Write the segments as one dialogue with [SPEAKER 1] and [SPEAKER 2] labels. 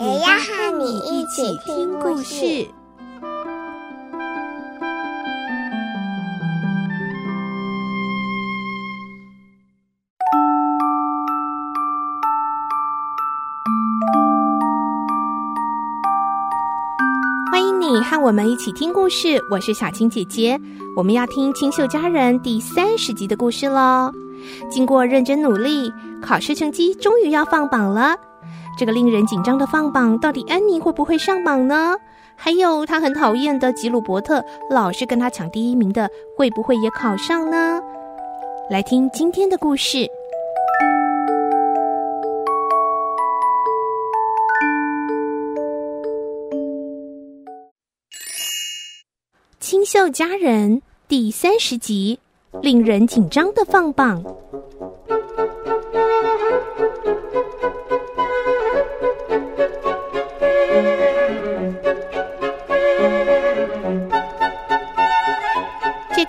[SPEAKER 1] 也要和你一起听故事。
[SPEAKER 2] 欢迎你和我们一起听故事，我是小青姐姐。我们要听《清秀佳人》第三十集的故事喽。经过认真努力，考试成绩终于要放榜了。这个令人紧张的放榜，到底安妮会不会上榜呢？还有，她很讨厌的吉鲁伯特，老是跟她抢第一名的，会不会也考上呢？来听今天的故事，《清秀佳人》第三十集，令人紧张的放榜。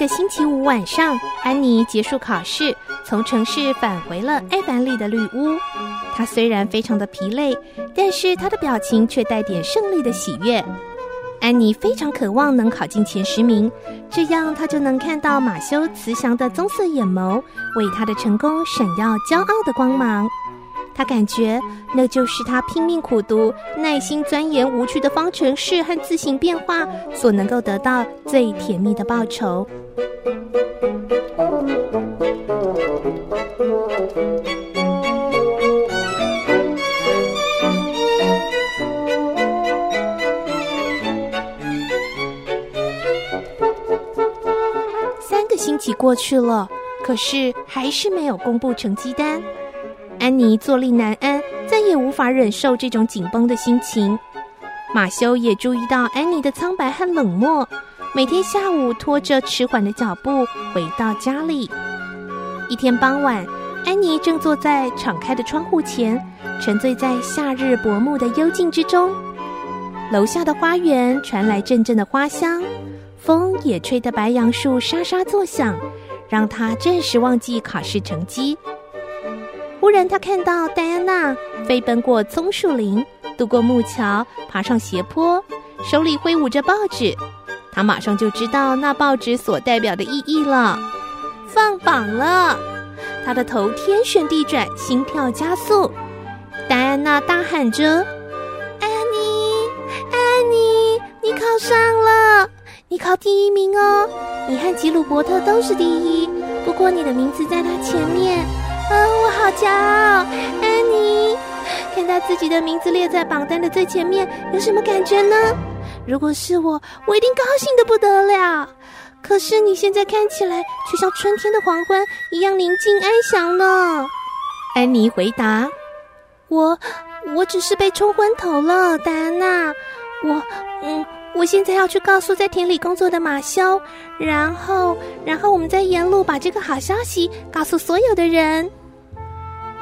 [SPEAKER 2] 个星期五晚上，安妮结束考试，从城市返回了爱凡里的绿屋。她虽然非常的疲累，但是她的表情却带点胜利的喜悦。安妮非常渴望能考进前十名，这样她就能看到马修慈祥的棕色眼眸为她的成功闪耀骄傲的光芒。他感觉那就是他拼命苦读、耐心钻研无趣的方程式和字形变化所能够得到最甜蜜的报酬。三个星期过去了，可是还是没有公布成绩单。安妮坐立难安，再也无法忍受这种紧绷的心情。马修也注意到安妮的苍白和冷漠。每天下午拖着迟缓的脚步回到家里。一天傍晚，安妮正坐在敞开的窗户前，沉醉在夏日薄暮的幽静之中。楼下的花园传来阵阵的花香，风也吹得白杨树沙沙作响，让她暂时忘记考试成绩。忽然，他看到戴安娜飞奔过棕树林，渡过木桥，爬上斜坡，手里挥舞着报纸。他马上就知道那报纸所代表的意义了。放榜了，他的头天旋地转，心跳加速。戴安娜大喊着：“安妮，安妮，你考上了！你考第一名哦！你和吉鲁伯特都是第一，不过你的名字在他前面。啊，我好骄傲！安妮，看到自己的名字列在榜单的最前面，有什么感觉呢？”如果是我，我一定高兴的不得了。可是你现在看起来却像春天的黄昏一样宁静安详呢。安妮回答：“我，我只是被冲昏头了，戴安娜。我，嗯，我现在要去告诉在田里工作的马修，然后，然后我们再沿路把这个好消息告诉所有的人。”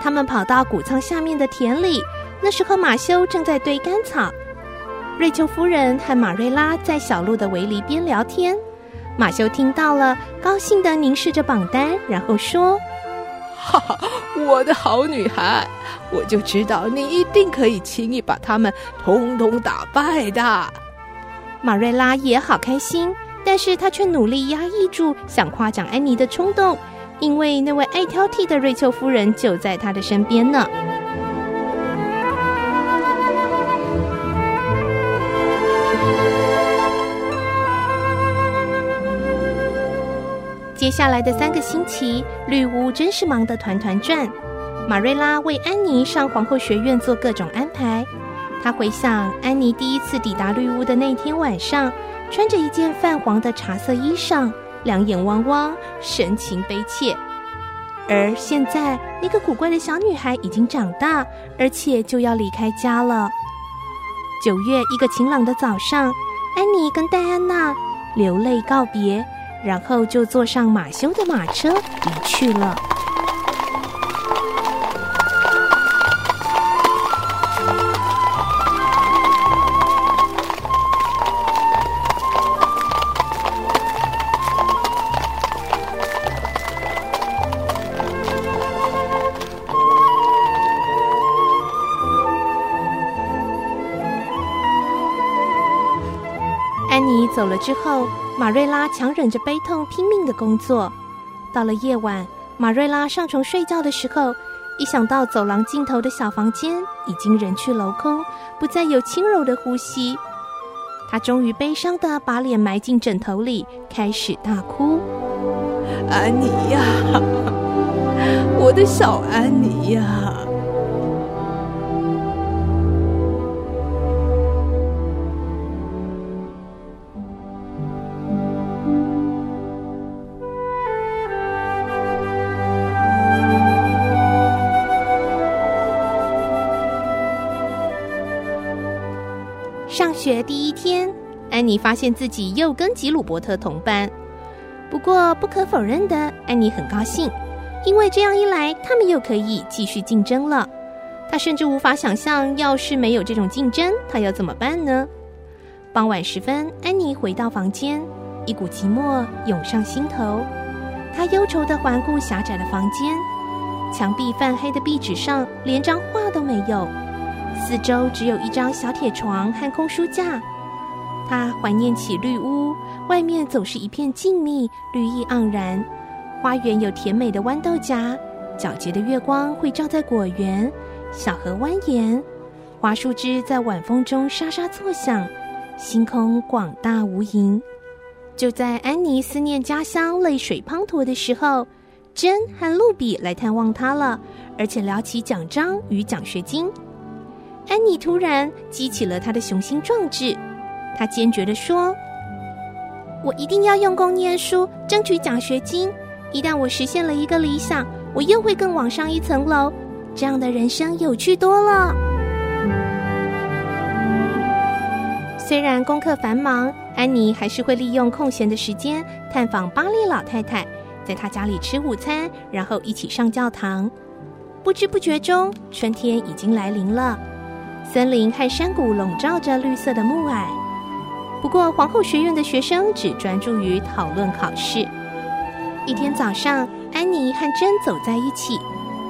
[SPEAKER 2] 他们跑到谷仓下面的田里，那时候马修正在堆干草。瑞秋夫人和马瑞拉在小路的围篱边聊天，马修听到了，高兴地凝视着榜单，然后说：“
[SPEAKER 3] 哈哈，我的好女孩，我就知道你一定可以轻易把他们通通打败的。”
[SPEAKER 2] 马瑞拉也好开心，但是她却努力压抑住想夸奖安妮的冲动，因为那位爱挑剔的瑞秋夫人就在她的身边呢。接下来的三个星期，绿屋真是忙得团团转。马瑞拉为安妮上皇后学院做各种安排。她回想安妮第一次抵达绿屋的那天晚上，穿着一件泛黄的茶色衣裳，两眼汪汪，神情悲切。而现在，那个古怪的小女孩已经长大，而且就要离开家了。九月一个晴朗的早上，安妮跟戴安娜流泪告别，然后就坐上马修的马车离去了。了之后，马瑞拉强忍着悲痛，拼命的工作。到了夜晚，马瑞拉上床睡觉的时候，一想到走廊尽头的小房间已经人去楼空，不再有轻柔的呼吸，她终于悲伤的把脸埋进枕头里，开始大哭。
[SPEAKER 3] 安妮呀，我的小安妮呀！
[SPEAKER 2] 学第一天，安妮发现自己又跟吉鲁伯特同班。不过，不可否认的，安妮很高兴，因为这样一来，他们又可以继续竞争了。她甚至无法想象，要是没有这种竞争，她要怎么办呢？傍晚时分，安妮回到房间，一股寂寞涌上心头。她忧愁地环顾狭窄的房间，墙壁泛黑的壁纸上连张画都没有。四周只有一张小铁床和空书架，他怀念起绿屋，外面总是一片静谧，绿意盎然。花园有甜美的豌豆荚，皎洁的月光会照在果园。小河蜿蜒，花树枝在晚风中沙沙作响。星空广大无垠。就在安妮思念家乡、泪水滂沱的时候，珍和露比来探望她了，而且聊起奖章与奖学金。安妮突然激起了她的雄心壮志，她坚决地说：“我一定要用功念书，争取奖学金。一旦我实现了一个理想，我又会更往上一层楼。这样的人生有趣多了。”虽然功课繁忙，安妮还是会利用空闲的时间探访巴利老太太，在她家里吃午餐，然后一起上教堂。不知不觉中，春天已经来临了。森林和山谷笼罩着绿色的暮霭，不过皇后学院的学生只专注于讨论考试。一天早上，安妮和珍走在一起，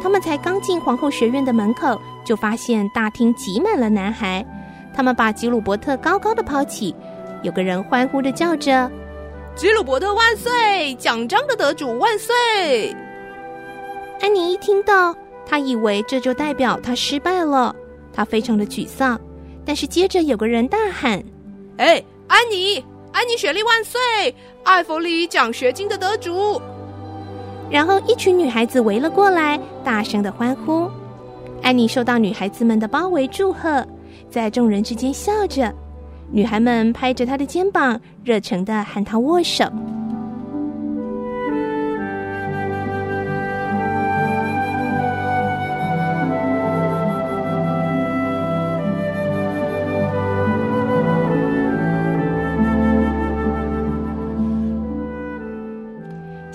[SPEAKER 2] 他们才刚进皇后学院的门口，就发现大厅挤满了男孩。他们把吉鲁伯特高高的抛起，有个人欢呼的叫着：“
[SPEAKER 3] 吉鲁伯特万岁！奖章的得主万岁！”
[SPEAKER 2] 安妮一听到，她以为这就代表她失败了。他非常的沮丧，但是接着有个人大喊：“
[SPEAKER 3] 哎，安妮，安妮雪莉万岁！艾弗里奖学金的得主！”
[SPEAKER 2] 然后一群女孩子围了过来，大声的欢呼。安妮受到女孩子们的包围祝贺，在众人之间笑着。女孩们拍着她的肩膀，热诚的和她握手。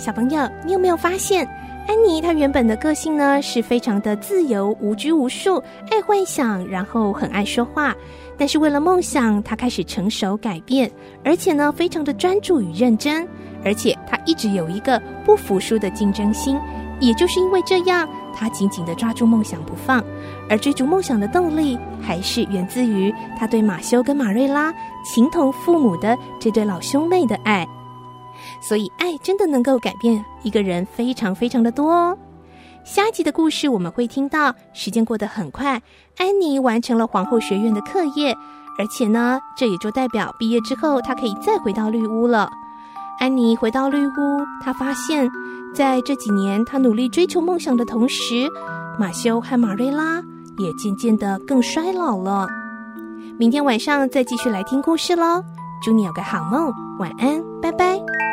[SPEAKER 2] 小朋友，你有没有发现，安妮她原本的个性呢，是非常的自由、无拘无束、爱幻想，然后很爱说话。但是为了梦想，她开始成熟改变，而且呢，非常的专注与认真。而且她一直有一个不服输的竞争心。也就是因为这样，她紧紧的抓住梦想不放。而追逐梦想的动力，还是源自于她对马修跟马瑞拉情同父母的这对老兄妹的爱。所以，爱真的能够改变一个人，非常非常的多哦。下一集的故事我们会听到，时间过得很快，安妮完成了皇后学院的课业，而且呢，这也就代表毕业之后她可以再回到绿屋了。安妮回到绿屋，她发现，在这几年她努力追求梦想的同时，马修和马瑞拉也渐渐的更衰老了。明天晚上再继续来听故事喽，祝你有个好梦，晚安，拜拜。